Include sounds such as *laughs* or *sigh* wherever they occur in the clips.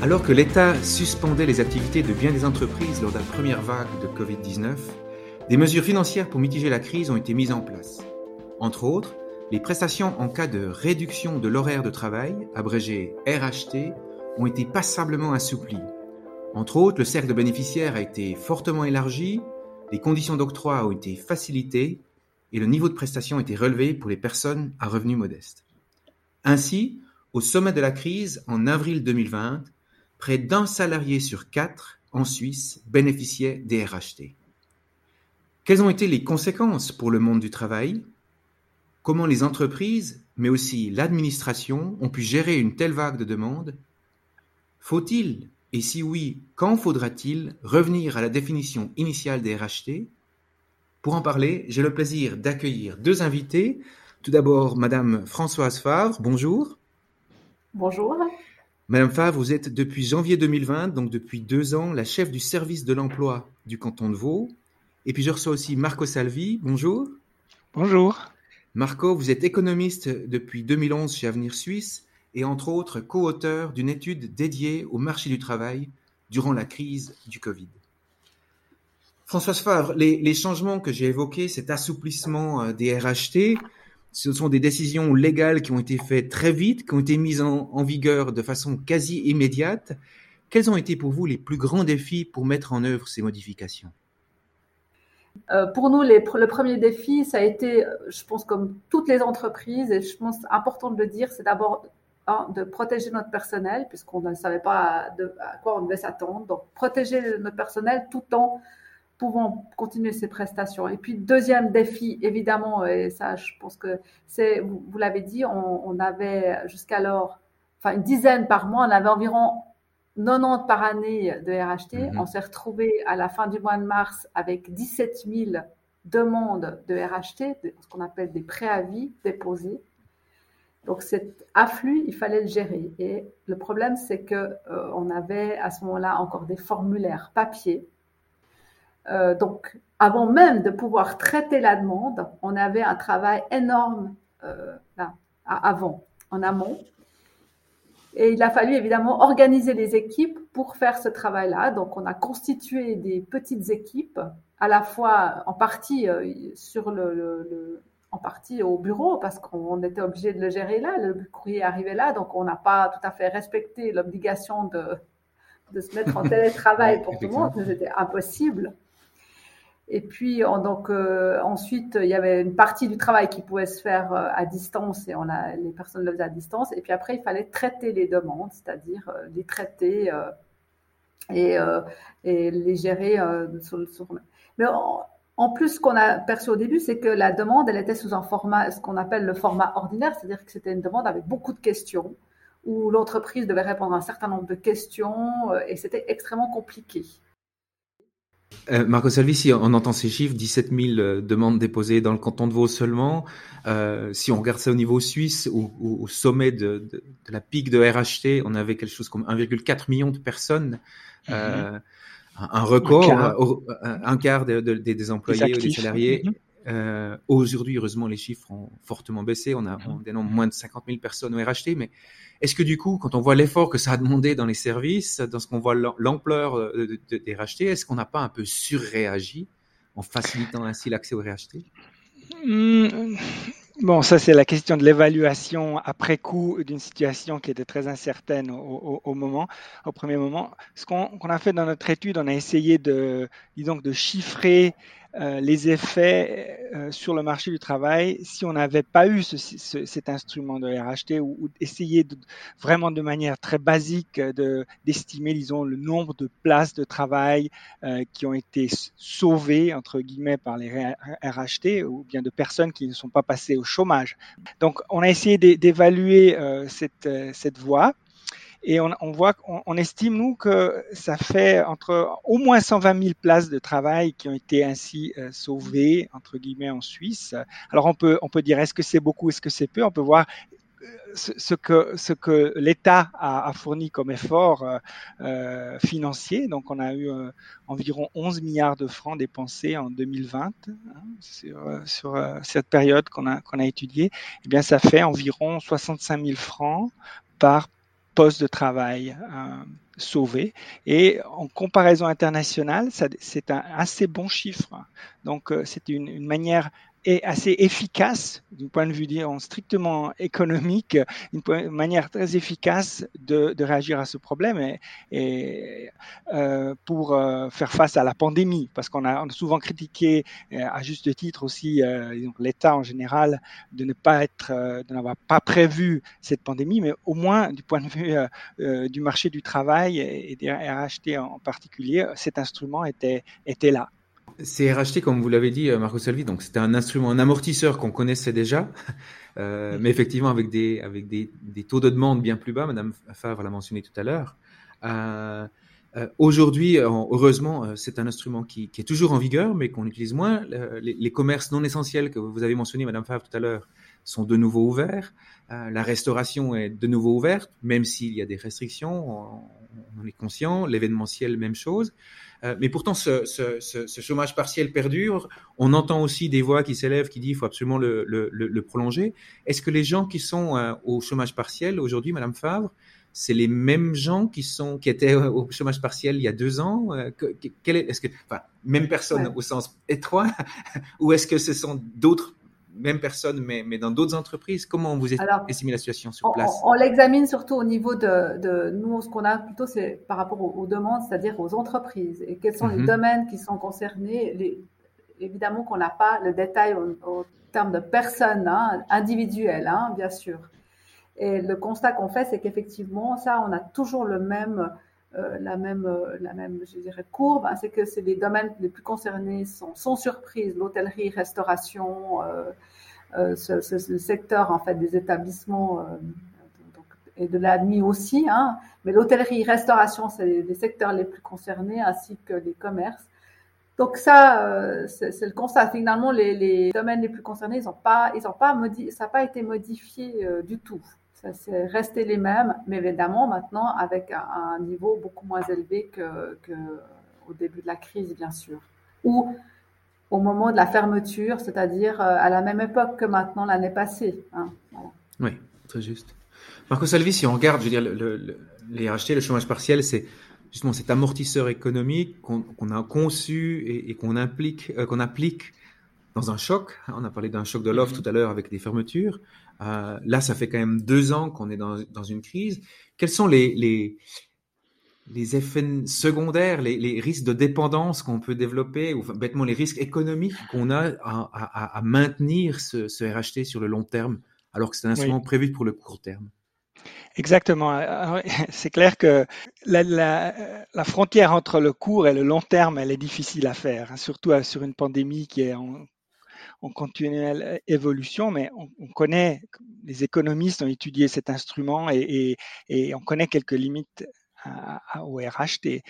Alors que l'État suspendait les activités de bien des entreprises lors de la première vague de Covid-19, des mesures financières pour mitiger la crise ont été mises en place. Entre autres, les prestations en cas de réduction de l'horaire de travail, abrégé RHT, ont été passablement assouplies. Entre autres, le cercle de bénéficiaires a été fortement élargi, les conditions d'octroi ont été facilitées et le niveau de prestation a été relevé pour les personnes à revenus modestes. Ainsi, au sommet de la crise, en avril 2020, près d'un salarié sur quatre en Suisse bénéficiait des RHT. Quelles ont été les conséquences pour le monde du travail? Comment les entreprises, mais aussi l'administration, ont pu gérer une telle vague de demandes? Faut-il, et si oui, quand faudra-t-il revenir à la définition initiale des RHT Pour en parler, j'ai le plaisir d'accueillir deux invités. Tout d'abord, Madame Françoise Favre, bonjour. Bonjour. Madame Favre, vous êtes depuis janvier 2020, donc depuis deux ans, la chef du service de l'emploi du canton de Vaud. Et puis je reçois aussi Marco Salvi. Bonjour. Bonjour. Marco, vous êtes économiste depuis 2011 chez Avenir Suisse et entre autres co-auteur d'une étude dédiée au marché du travail durant la crise du Covid. Françoise Favre, les, les changements que j'ai évoqués, cet assouplissement euh, des RHT, ce sont des décisions légales qui ont été faites très vite, qui ont été mises en, vigueur de façon quasi immédiate. Quels ont été pour vous les plus grands défis pour mettre en œuvre ces modifications? Euh, Pour nous, le premier défi, ça a été, je pense, comme toutes les entreprises, et je pense important de le dire, c'est d'abord de protéger notre personnel, puisqu'on ne savait pas de, à quoi on devait s'attendre. Donc, protéger notre personnel tout en pouvant continuer ces prestations. Et puis, deuxième défi, évidemment, et ça, je pense que c'est, vous, vous l'avez dit, on, on avait jusqu'alors, enfin, une dizaine par mois, on avait environ 90 par année de RHT. -hmm. On s'est retrouvé à la fin du mois de mars avec 17 000 demandes de RHT, ce qu'on appelle des préavis déposés. Donc cet afflux, il fallait le gérer. Et le problème, c'est que euh, on avait à ce moment-là encore des formulaires papier euh, donc, avant même de pouvoir traiter la demande, on avait un travail énorme euh, là, avant, en amont. Et il a fallu évidemment organiser les équipes pour faire ce travail-là. Donc, on a constitué des petites équipes, à la fois en partie euh, sur le, le, le, en partie au bureau parce qu'on était obligé de le gérer là. Le courrier arrivait là, donc on n'a pas tout à fait respecté l'obligation de, de se mettre en *laughs* télétravail pour tout le monde. C'était impossible. Et puis, on, donc, euh, ensuite, il y avait une partie du travail qui pouvait se faire euh, à distance et on a, les personnes le faisaient à distance. Et puis après, il fallait traiter les demandes, c'est-à-dire euh, les traiter et, les gérer. Mais en, en plus, ce qu'on a perçu au début, c'est que la demande, elle était sous un format, ce qu'on appelle le format ordinaire, c'est-à-dire que c'était une demande avec beaucoup de questions, où l'entreprise devait répondre à un certain nombre de questions et c'était extrêmement compliqué. Euh, Marco Salvi, si on entend ces chiffres, 17 000 euh, demandes déposées dans le canton de Vaud seulement. Euh, si on regarde ça au niveau suisse, au, sommet de, de, de, la pique de RHT, on avait quelque chose comme 1,4 million de personnes. Mm -hmm. un record, un quart, un quart de, des employés ou des salariés. Mm -hmm. Aujourd'hui, heureusement, les chiffres ont fortement baissé. On a -hmm. on dénombre moins de 50 000 personnes au RHT, mais est-ce que du coup, quand on voit l'effort que ça a demandé dans les services, dans ce qu'on voit l'ampleur des RHT, est-ce qu'on n'a pas un peu surréagi en facilitant ainsi l'accès au RHT mmh. Bon, ça c'est la question de l'évaluation après coup d'une situation qui était très incertaine au, au, au, moment, au premier moment. Ce qu'on qu a fait dans notre étude, on a essayé de, disons, de chiffrer euh, les effets euh, sur le marché du travail si on n'avait pas eu ce, ce, cet instrument de RHT ou, ou essayer de, vraiment de manière très basique d'estimer, de, disons, le nombre de places de travail euh, qui ont été sauvées, entre guillemets, par les RHT ou bien de personnes qui ne sont pas passées au chômage. Donc, on a essayé d'évaluer euh, cette, cette voie. Et on, on voit, on, on, estime, nous, que ça fait entre au moins 120 000 places de travail qui ont été ainsi euh, sauvées, entre guillemets, en Suisse. Alors, on peut, on peut dire, est-ce que c'est beaucoup, est-ce que c'est peu? On peut voir ce, ce que, ce que l'État a, a, fourni comme effort euh, euh, financier. Donc, on a eu euh, environ 11 milliards de francs dépensés en 2020 hein, sur, sur euh, cette période qu'on a, qu'on a étudiée. Eh bien, ça fait environ 65 000 francs par poste de travail. Euh, sauvés. Et en comparaison internationale, c'est un assez bon chiffre. Donc, c'est une, une, manière est assez efficace du point de vue strictement économique, une manière très efficace de, réagir à ce problème et, euh, pour euh, faire face à la pandémie, parce qu'on a, souvent critiqué euh, à juste titre aussi l'État en général de ne pas être, de n'avoir pas prévu cette pandémie, mais au moins du point de vue du marché du travail et, des RHT en particulier, cet instrument était là. C'est racheté, comme vous l'avez dit, euh, Marco Salvi, donc c'était un instrument, un amortisseur qu'on connaissait déjà, euh, mais effectivement avec des, avec des, des, taux de demande bien plus bas, Madame Favre l'a mentionné tout à l'heure. Euh, euh, Aujourd'hui, heureusement, c'est un instrument qui, qui, est toujours en vigueur, mais qu'on utilise moins. Les, les, commerces non essentiels que vous avez mentionnés, Madame Favre, tout à l'heure, sont de nouveau ouverts. La restauration est de nouveau ouverte, même s'il y a des restrictions, on, on est conscient. L'événementiel, même chose. Euh, mais pourtant, ce, ce, ce, ce, chômage partiel perdure. On entend aussi des voix qui s'élèvent qui disent qu'il faut absolument le, le, le prolonger. Est-ce que les gens qui sont euh, au chômage partiel aujourd'hui, Madame Favre, c'est les mêmes gens qui sont qui étaient au chômage partiel il y a deux ans euh, quel est, est-ce que enfin même personne ouais. au sens étroit *laughs* ou est-ce que ce sont d'autres même personne, mais, mais dans d'autres entreprises Comment vous estimez la situation sur place? On, on l'examine surtout au niveau de, de nous, ce qu'on a plutôt, c'est par rapport aux, aux demandes, c'est-à-dire aux entreprises. Et quels sont mm -hmm. les mhm. domaines qui sont concernés? Les, Évidemment qu'on n'a pas le détail au, au terme de personnes hein, individuelles, hein, bien sûr. Et le constat qu'on fait, c'est qu'effectivement, ça, on a toujours le même euh, la même, euh, la même, je dirais, courbe, hein, c'est que c'est les domaines les plus concernés sont, sans surprise, l'hôtellerie, restauration, euh, euh, ce, ce, ce, secteur en fait des établissements donc, et de la nuit aussi, hein, mais l'hôtellerie, restauration, c'est les, secteurs les plus concernés, ainsi que les commerces. Donc ça, c'est le constat. Finalement, les, les, domaines les plus concernés, ils ont pas, ils ont pas modi ça n'a pas été modifié du tout. Ça c'est resté les mêmes, mais évidemment maintenant avec un, un niveau beaucoup moins élevé que, que, au début de la crise, bien sûr. Ou au moment de la fermeture, c'est-à-dire euh, à la même époque que maintenant l'année passée. Hein, voilà. Oui, très juste. Marco Salvi, si on regarde, je veux dire, le, le, les RHT, le chômage partiel, c'est justement cet amortisseur économique qu'on qu a conçu et, et qu'on implique, euh, qu'on applique dans un choc. On a parlé d'un choc de l'offre mm -hmm. tout à l'heure avec des fermetures. Euh, là, ça fait quand même deux ans qu'on est dans, dans, une crise. Quels sont les, les, les effets secondaires, les, les, risques de dépendance qu'on peut développer, ou bêtement les risques économiques qu'on a à, à, à, maintenir ce, ce, RHT sur le long terme, alors que c'est un instrument oui. prévu pour le court terme? Exactement. *laughs* C'est clair que la, la, la, frontière entre le court et le long terme, elle est difficile à faire, hein, surtout sur une pandémie qui est en en continuelle évolution, mais on, on, connaît, les économistes ont étudié cet instrument et, on connaît quelques limites à, au RHT.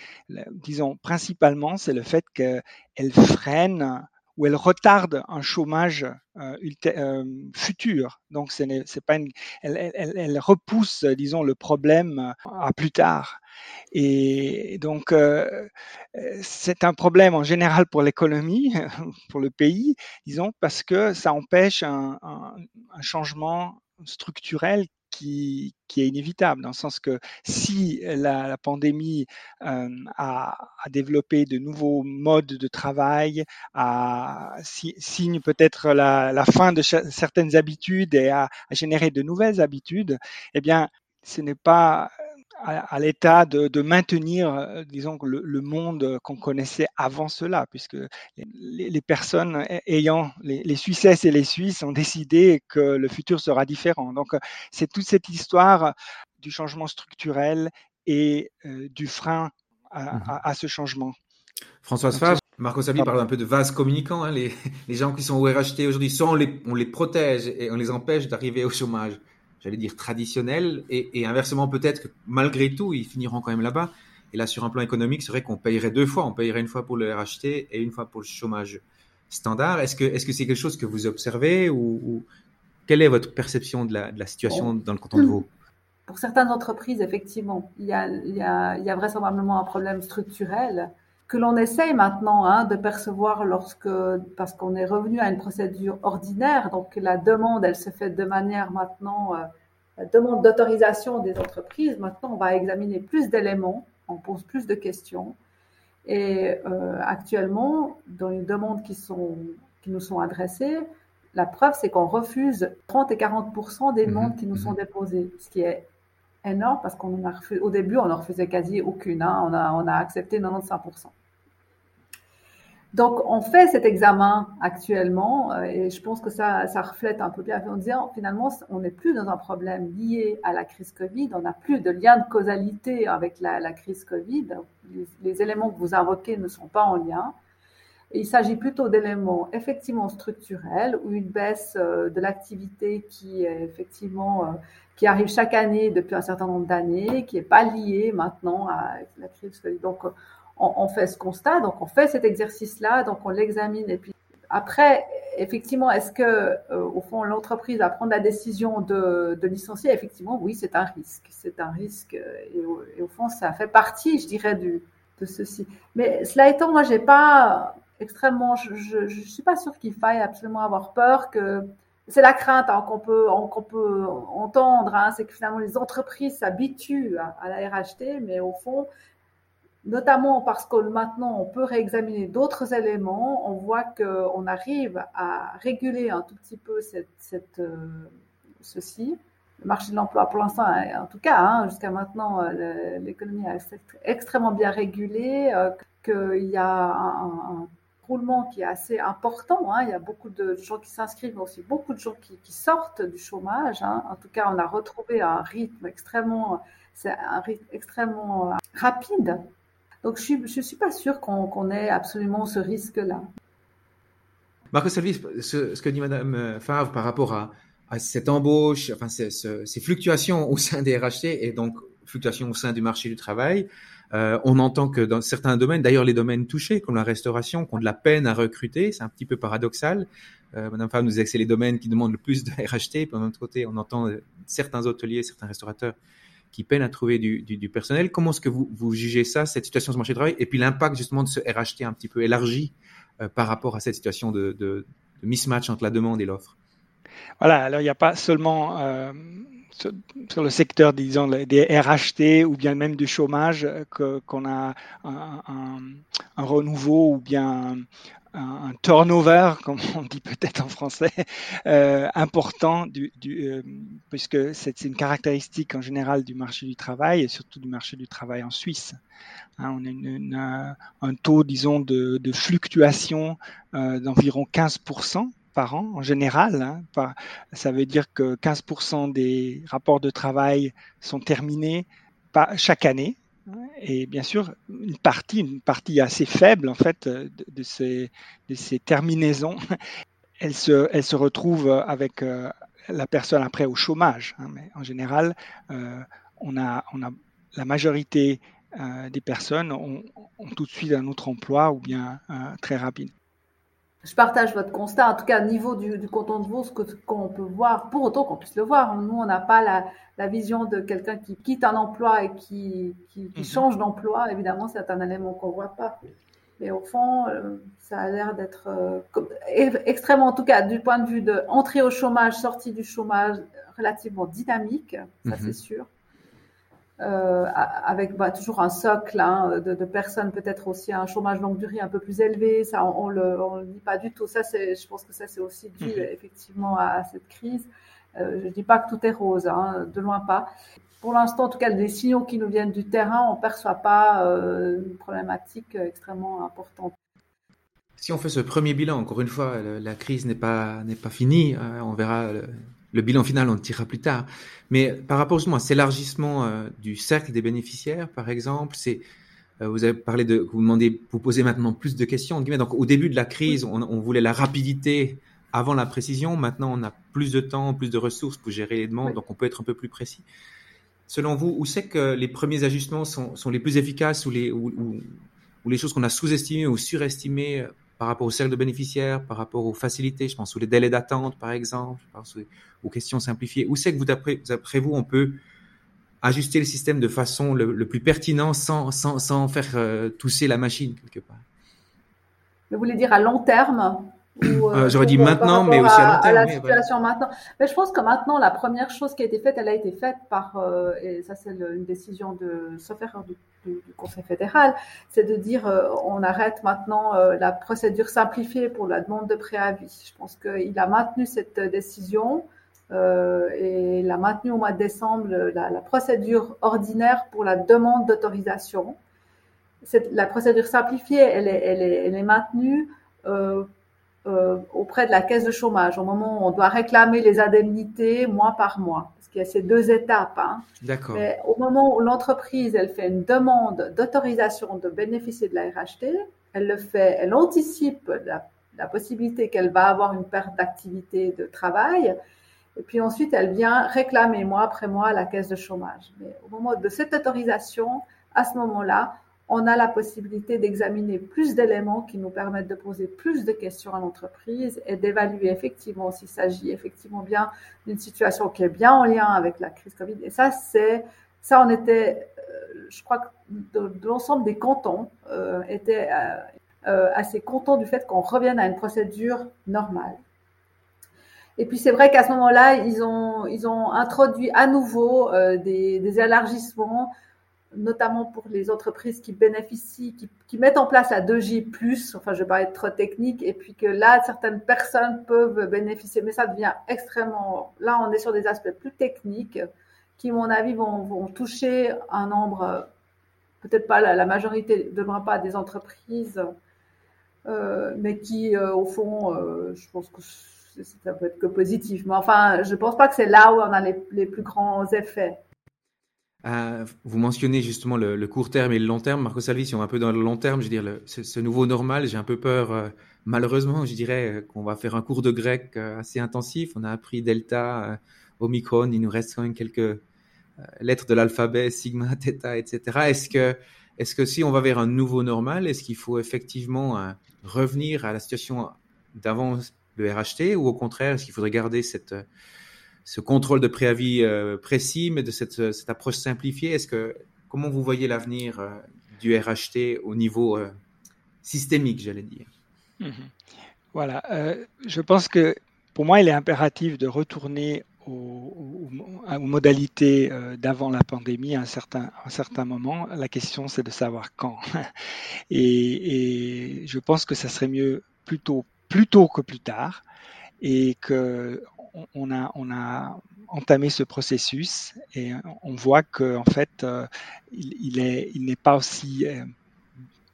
Disons, principalement, c'est le fait qu'elle freine ou elle retarde un chômage euh, euh, futur. Donc, ce n'est pas une, elle, elle, repousse, disons, le problème à plus tard. Et donc, euh, c'est un problème en général pour l'économie, *laughs* pour le pays, disons, parce que ça empêche un, changement structurel qui, est inévitable, dans le sens que si la, pandémie euh, a, développé de nouveaux modes de travail, a, si, signe peut-être la, fin de certaines habitudes et a généré de nouvelles habitudes, eh bien, ce n'est pas à, à l'état de, de, maintenir, euh, disons, le, le monde qu'on connaissait avant cela, puisque les, les personnes ayant, les, les, Suissesses et les Suisses ont décidé que le futur sera différent. Donc, c'est toute cette histoire du changement structurel et euh, du frein à, mmh à, à, ce changement. Françoise Favre, Marco Sabli parle un peu de vase communicant. Hein, les, les, gens qui sont au RHT aujourd'hui, soit on les, on les protège et on les empêche d'arriver au chômage, j'allais dire, traditionnel, et, et inversement, peut-être que malgré tout, ils finiront quand même là-bas. Et là, sur un plan économique, c'est vrai qu'on payerait deux fois. On payerait une fois pour le RHT et une fois pour le chômage standard. Est-ce que est-ce que c'est quelque chose que vous observez ou, ou, quelle est votre perception de la, de la situation dans le canton de Vaud? Pour certaines entreprises, effectivement, il y a, il y a, il y a vraisemblablement un problème structurel que l'on essaye maintenant hein, de percevoir lorsque, parce qu'on est revenu à une procédure ordinaire, donc la demande, elle se fait de manière maintenant, euh, la demande d'autorisation des entreprises, maintenant on va examiner plus d'éléments on pose plus de questions. Et actuellement, dans les demandes qui, sont, qui nous sont adressées, la preuve, c'est qu'on refuse 30 et 40 des mhm. demandes qui nous sont mhm. déposées, ce qui est énorme parce qu'au début, on n'en refusait quasi aucune. Hein. On, a, on a accepté 95 donc, on fait cet examen actuellement euh, et je pense que ça, reflète un peu bien en disant finalement, on n'est plus dans un problème lié à la crise Covid, on n'a plus de lien de causalité avec la, crise Covid. Les, éléments que vous invoquez ne sont pas en lien. Il s'agit plutôt d'éléments effectivement structurels ou une baisse euh, de l'activité qui effectivement euh, qui arrive chaque année depuis un certain nombre d'années, qui n'est pas liée maintenant à la crise. Donc, on, fait ce constat, donc on fait cet exercice-là, donc on l'examine et puis après, effectivement, est-ce que euh, au fond l'entreprise va prendre la décision de, licencier? Effectivement, oui, c'est un risque. C'est un risque et au, et au, fond, ça fait partie, je dirais, de ceci. Mais cela étant, moi, j'ai pas extrêmement. Je ne suis pas sûre qu'il faille absolument avoir peur que. C'est la crainte hein, qu'on peut, entendre, hein, c'est que finalement les entreprises s'habituent à, la RHT, mais au fond, notamment parce que maintenant on peut réexaminer d'autres éléments, on voit qu'on arrive à réguler un tout petit peu euh, ceci. Le marché de l'emploi, pour l'instant, en tout cas, hein, jusqu'à maintenant, euh, l'économie est extrêmement bien régulée, euh, qu'il y a un, un, qui est assez important. Hein. Il y a beaucoup de gens qui s'inscrivent, mais aussi beaucoup de gens qui, sortent du chômage. Hein. En tout cas, on a retrouvé un rythme extrêmement, rapide. Donc, je ne suis, pas sûre qu'on ait absolument ce risque-là. Marco Salvis, ce, que dit Madame euh, Favre par rapport à, cette embauche, enfin ces, fluctuations au sein des RHT et donc fluctuations au sein du marché du travail, euh, on entend que dans certains domaines, d'ailleurs les domaines touchés, comme la restauration, qui ont de la peine à recruter, c'est un petit peu paradoxal. Euh, Madame Femme nous disait que c'est les domaines qui demandent le plus de RHT, puis d'un autre côté, on entend euh, certains hôteliers, certains restaurateurs qui peinent à trouver du, personnel. Comment est-ce que vous, jugez ça, cette situation sur le marché du travail, et puis l'impact justement de ce RHT un petit peu élargi par rapport à cette situation de, de mismatch entre la demande et l'offre? Voilà, alors il n'y a pas seulement sur le secteur, disons, des RHT ou bien même du chômage, qu'on a un, renouveau ou bien un, turnover, *laughs* comme on dit peut-être en français, euh, important, du, euh, puisque c'est une caractéristique en général du marché du travail et surtout du marché du travail en Suisse. Hein, on a un taux, disons, de, de fluctuation euh, d'environ 15% par an en général. Hein, ça veut dire que 15% des rapports de travail sont terminés chaque année. Et bien sûr, une partie, une partie assez faible en fait de, ces, de ces, terminaisons, *laughs* elle se, retrouve avec euh, la personne après au chômage. Hein. mais en général, euh, on, a, la majorité euh, des personnes ont, ont, tout de suite un autre emploi ou bien très rapide. Je partage votre constat, en tout cas au niveau du, du canton de Vaud, ce qu'on peut voir, pour autant qu'on puisse le voir. Nous, on n'a pas la, la, vision de quelqu'un qui quitte un emploi et qui, qui, qui mhm. change d'emploi. Évidemment, c'est un élément qu'on ne voit pas. Mais au fond, euh, ça a l'air d'être euh, extrêmement, en tout cas du point de vue de entrée au chômage, sortie du chômage, relativement dynamique, ça mhm. c'est sûr. Euh, avec bah, toujours un socle hein, de, de, personnes, peut-être aussi un chômage longue durée un peu plus élevé. Ça, on, on le, on le dit pas du tout. Ça, c'est, je pense que ça, c'est aussi dû mhm. effectivement à, cette crise. Euh, je dis pas que tout est rose, hein, de loin pas. Pour l'instant, en tout cas, les signaux qui nous viennent du terrain, on perçoit pas euh, une problématique extrêmement importante. Si on fait ce premier bilan, encore une fois, la crise n'est pas n'est pas finie. Hein, on verra le bilan final, on le tirera plus tard. Mais par rapport justement à cet élargissement euh, du cercle des bénéficiaires, par exemple, c'est euh, vous avez parlé de vous demandez vous posez maintenant plus de questions. Donc au début de la crise, on, on, voulait la rapidité avant la précision. Maintenant, on a plus de temps, plus de ressources pour gérer les demandes, donc on peut être un peu plus précis. Selon vous, où c'est que les premiers ajustements sont, sont les plus efficaces ou les ou, ou les choses qu'on a sous-estimées ou surestimées par rapport au cercle de bénéficiaires, par rapport aux facilités, je pense aux délais d'attente, par exemple, je pense aux questions simplifiées. Où c'est que vous, d'après vous, on peut ajuster le système de façon le, plus pertinent sans faire euh, tousser la machine quelque part? Vous voulez dire à long terme? Euh, J'aurais dit maintenant, mais aussi à long terme. À la situation maintenant. Mais je pense que maintenant, la première chose qui a été faite, elle a été faite par, euh, et ça c'est une décision de, sauf du, du, Conseil fédéral, c'est de dire euh, on arrête maintenant la procédure simplifiée pour la demande de préavis. Je pense qu'il a maintenu cette décision. et il a maintenu au mois de décembre la, la procédure ordinaire pour la demande d'autorisation. La procédure simplifiée, elle est, elle est, elle est maintenue euh, euh, auprès de la caisse de chômage au moment où on doit réclamer les indemnités mois par mois. Parce qu'il y a ces deux étapes. Hein. D'accord. Mais au moment où l'entreprise elle fait une demande d'autorisation de bénéficier de la RHT, elle le fait, elle anticipe la, la possibilité qu'elle va avoir une perte d'activité de travail. Et puis ensuite, elle vient réclamer mois après mois la caisse de chômage. Mais au moment de cette autorisation, à ce moment-là, on a la possibilité d'examiner plus d'éléments qui nous permettent de poser plus de questions à l'entreprise et d'évaluer effectivement s'il s'agit effectivement bien d'une situation qui est bien en lien avec la crise Covid. Et ça, c'est ça, on était, euh, je crois que de, l'ensemble des cantons euh, étaient euh, euh, assez contents du fait qu'on revienne à une procédure normale. Et puis c'est vrai qu'à ce moment-là, ils ont, ils ont introduit à nouveau des, des élargissements notamment pour les entreprises qui bénéficient, qui, mettent en place la 2J+, enfin je vais pas être trop technique, et puis que là, certaines personnes peuvent bénéficier, mais ça devient extrêmement, là on est sur des aspects plus techniques, qui à mon avis vont, toucher un nombre, peut-être pas la, majorité, de loin pas des entreprises, euh, mais qui euh, au fond, euh, je pense que ça peut être que positif, mais enfin je pense pas que c'est là où on a les plus grands effets. Euh, vous mentionnez justement le, court terme et le long terme. Marco Salvi, si on est un peu dans le long terme, je veux dire, ce, nouveau normal, j'ai un peu peur, euh, malheureusement, je dirais, euh, qu'on va faire un cours de grec assez intensif. On a appris Delta, Omicron, il nous reste quand même quelques lettres de l'alphabet, sigma, *laughs* theta, etc. Est-ce que, est-ce que si on va vers un nouveau normal, est-ce qu'il faut effectivement revenir à la situation d'avant le RHT ou au contraire, est-ce qu'il faudrait garder cette ce contrôle de préavis euh, précis, mais de cette, euh, cette approche simplifiée. Est-ce que comment vous voyez l'avenir euh, du RHT au niveau systémique, j'allais dire? Mhm. Voilà, je pense que pour moi, il est impératif de retourner aux, modalités d'avant la pandémie à un certain, un certain moment. La question, c'est de savoir quand. *laughs* Et, et, je pense que ça serait mieux plutôt plus tôt que plus tard et que on a, on a entamé ce processus et on voit qu'en en fait, euh, il, il n'est pas aussi euh,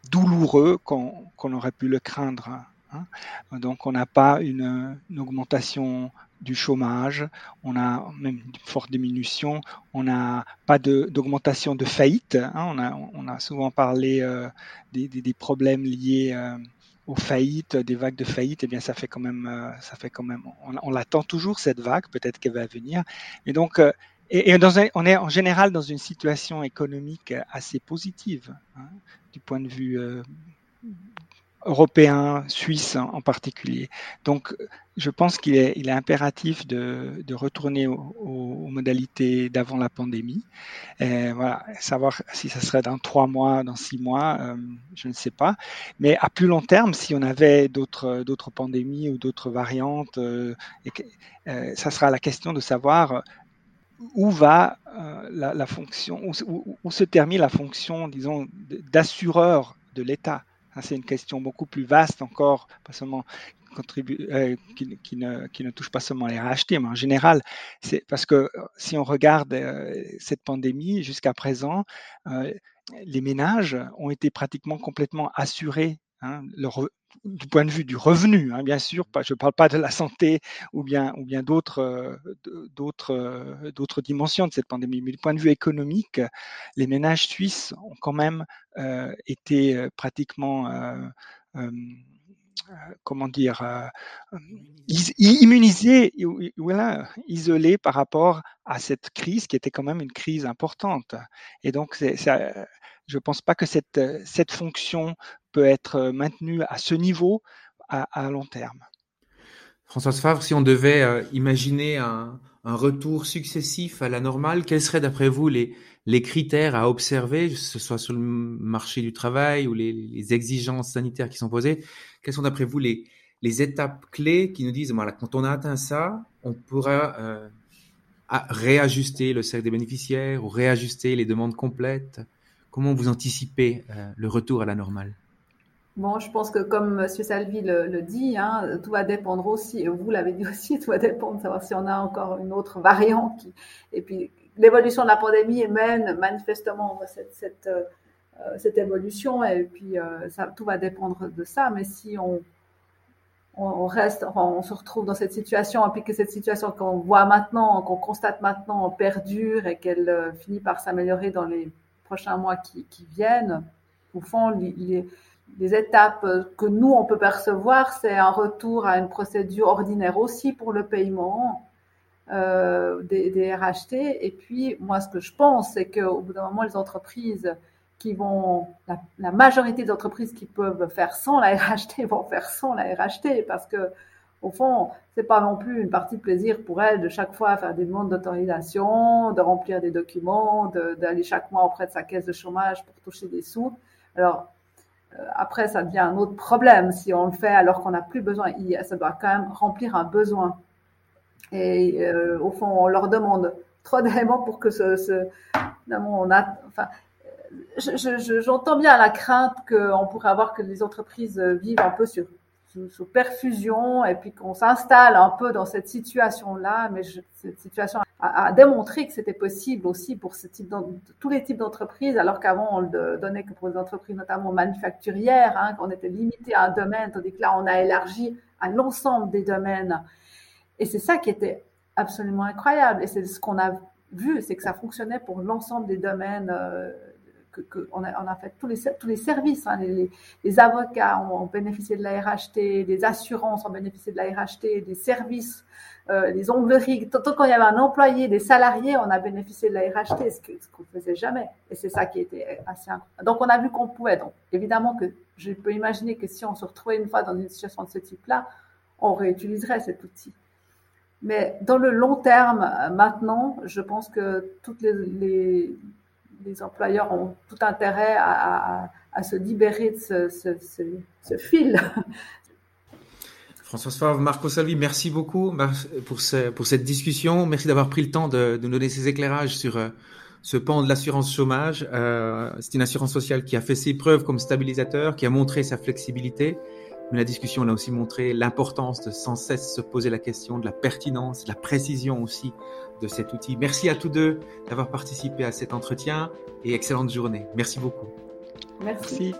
douloureux qu'on aurait pu le craindre. Hein. Donc, on n'a pas une, augmentation du chômage, on a même une forte diminution, on n'a pas d'augmentation de, faillite. Hein. On, a, on, a, souvent parlé euh, des, des, problèmes liés aux faillites, des vagues de faillites, eh bien, ça fait quand même, euh, ça fait quand même, on, l'attend toujours cette vague, peut-être qu'elle va venir. Et donc, euh, et, dans on est en général dans une situation économique assez positive hein, du point de vue euh, européen, suisse en, particulier. Donc, je pense qu'il est, impératif de, retourner aux, modalités d'avant la pandémie. Savoir si ça serait dans trois mois, dans six mois, euh, je ne sais pas. Mais à plus long terme, si on avait d'autres, pandémies ou d'autres variantes, euh, euh, ça sera la question de savoir où va la, fonction, où, se termine la fonction, disons, d'assureur de l'État. C'est une question beaucoup plus vaste encore, pas seulement euh, qui, ne, touche pas seulement les rachetés, mais en général, c'est parce que euh, si on regarde euh, cette pandémie jusqu'à présent, les ménages ont été pratiquement complètement assurés. Hein, du point de vue du revenu, hein, bien sûr, je ne parle pas de la santé ou bien, ou bien d'autres, dimensions de cette pandémie, mais du point de vue économique, les ménages suisses ont quand même été pratiquement comment dire, immunisés, voilà, isolés par rapport à cette crise qui était quand même une crise importante. Et donc, je ne pense pas que cette, cette fonction peut être maintenue à ce niveau à, long terme. Françoise Favre, si on devait euh, imaginer un, retour successif à la normale, quels seraient d'après vous les, critères à observer, que ce soit sur le marché du travail ou les, exigences sanitaires qui sont posées? Quels sont d'après vous les, étapes clés qui nous disent, voilà, quand on a atteint ça, on pourra euh, réajuster le cercle des bénéficiaires ou réajuster les demandes complètes? Comment vous anticipez euh, le retour à la normale? Bon, je pense que comme M. Salvi le, dit, hein, tout va dépendre aussi, vous l'avez dit *laughs* aussi, tout va dépendre de savoir si on a encore une autre variante. Qui, et puis, l'évolution de la pandémie mène manifestement cette, euh, cette évolution, et puis euh, ça, tout va dépendre de ça. Mais si on, on reste, on se retrouve dans cette situation, et puis que cette situation qu'on voit maintenant, qu'on constate maintenant, perdure et qu'elle finit par s'améliorer dans les prochains mois qui, viennent, au fond, les, étapes que nous, on peut percevoir, c'est un retour à une procédure ordinaire aussi pour le paiement euh, des, RHT. Et puis, moi, ce que je pense, c'est qu'au bout d'un moment, les entreprises qui vont, la, majorité des entreprises qui peuvent faire sans la RHT vont faire sans la RHT parce que au fond, c'est pas non plus une partie de plaisir pour elle de chaque fois faire des demandes d'autorisation, de remplir des documents, d'aller chaque mois auprès de sa caisse de chômage pour toucher des sous. Alors, euh, après, ça devient un autre problème si on le fait alors qu'on n'a plus besoin. Ça doit quand même remplir un besoin. Et euh, au fond, on leur demande trop d'éléments pour que ce, ce on a, enfin, j'entends bien la crainte qu'on pourrait avoir que les entreprises vivent un peu sur sous, perfusion et puis qu'on s'installe un peu dans cette situation-là. Mais cette situation a, démontré que c'était possible aussi pour tous les types d'entreprises, alors qu'avant on le donnait que pour les entreprises notamment manufacturières, hein, qu'on était limité à un domaine, tandis que là on a élargi à l'ensemble des domaines. Et c'est ça qui était absolument incroyable. Et c'est ce qu'on a vu, c'est que ça fonctionnait pour l'ensemble des domaines. Euh, on, a, fait tous les, services. Hein, les, avocats ont, bénéficié de la RHT, les assurances ont bénéficié de la RHT, des services, euh, les ongleries. Tant, quand il y avait un employé, des salariés, on a bénéficié de la RHT, ce qu'on ne faisait jamais. Et c'est ça qui était assez incroyable. Donc, on a vu qu'on pouvait. Donc, évidemment que je peux imaginer que si on se retrouvait une fois dans une situation de ce type-là, on réutiliserait cet outil. Mais dans le long terme, euh, maintenant, je pense que toutes les employeurs ont tout intérêt à, se libérer de ce, fil. François Favre, Marco Salvi, merci beaucoup pour, cette discussion. Merci d'avoir pris le temps de, nous donner ces éclairages sur euh, ce pan de l'assurance chômage. Euh, c'est une assurance sociale qui a fait ses preuves comme stabilisateur, qui a montré sa flexibilité. Mais la discussion a aussi montré l'importance de sans cesse se poser la question de la pertinence, de la précision aussi de cet outil. Merci à tous deux d'avoir participé à cet entretien et excellente journée. Merci beaucoup. Merci.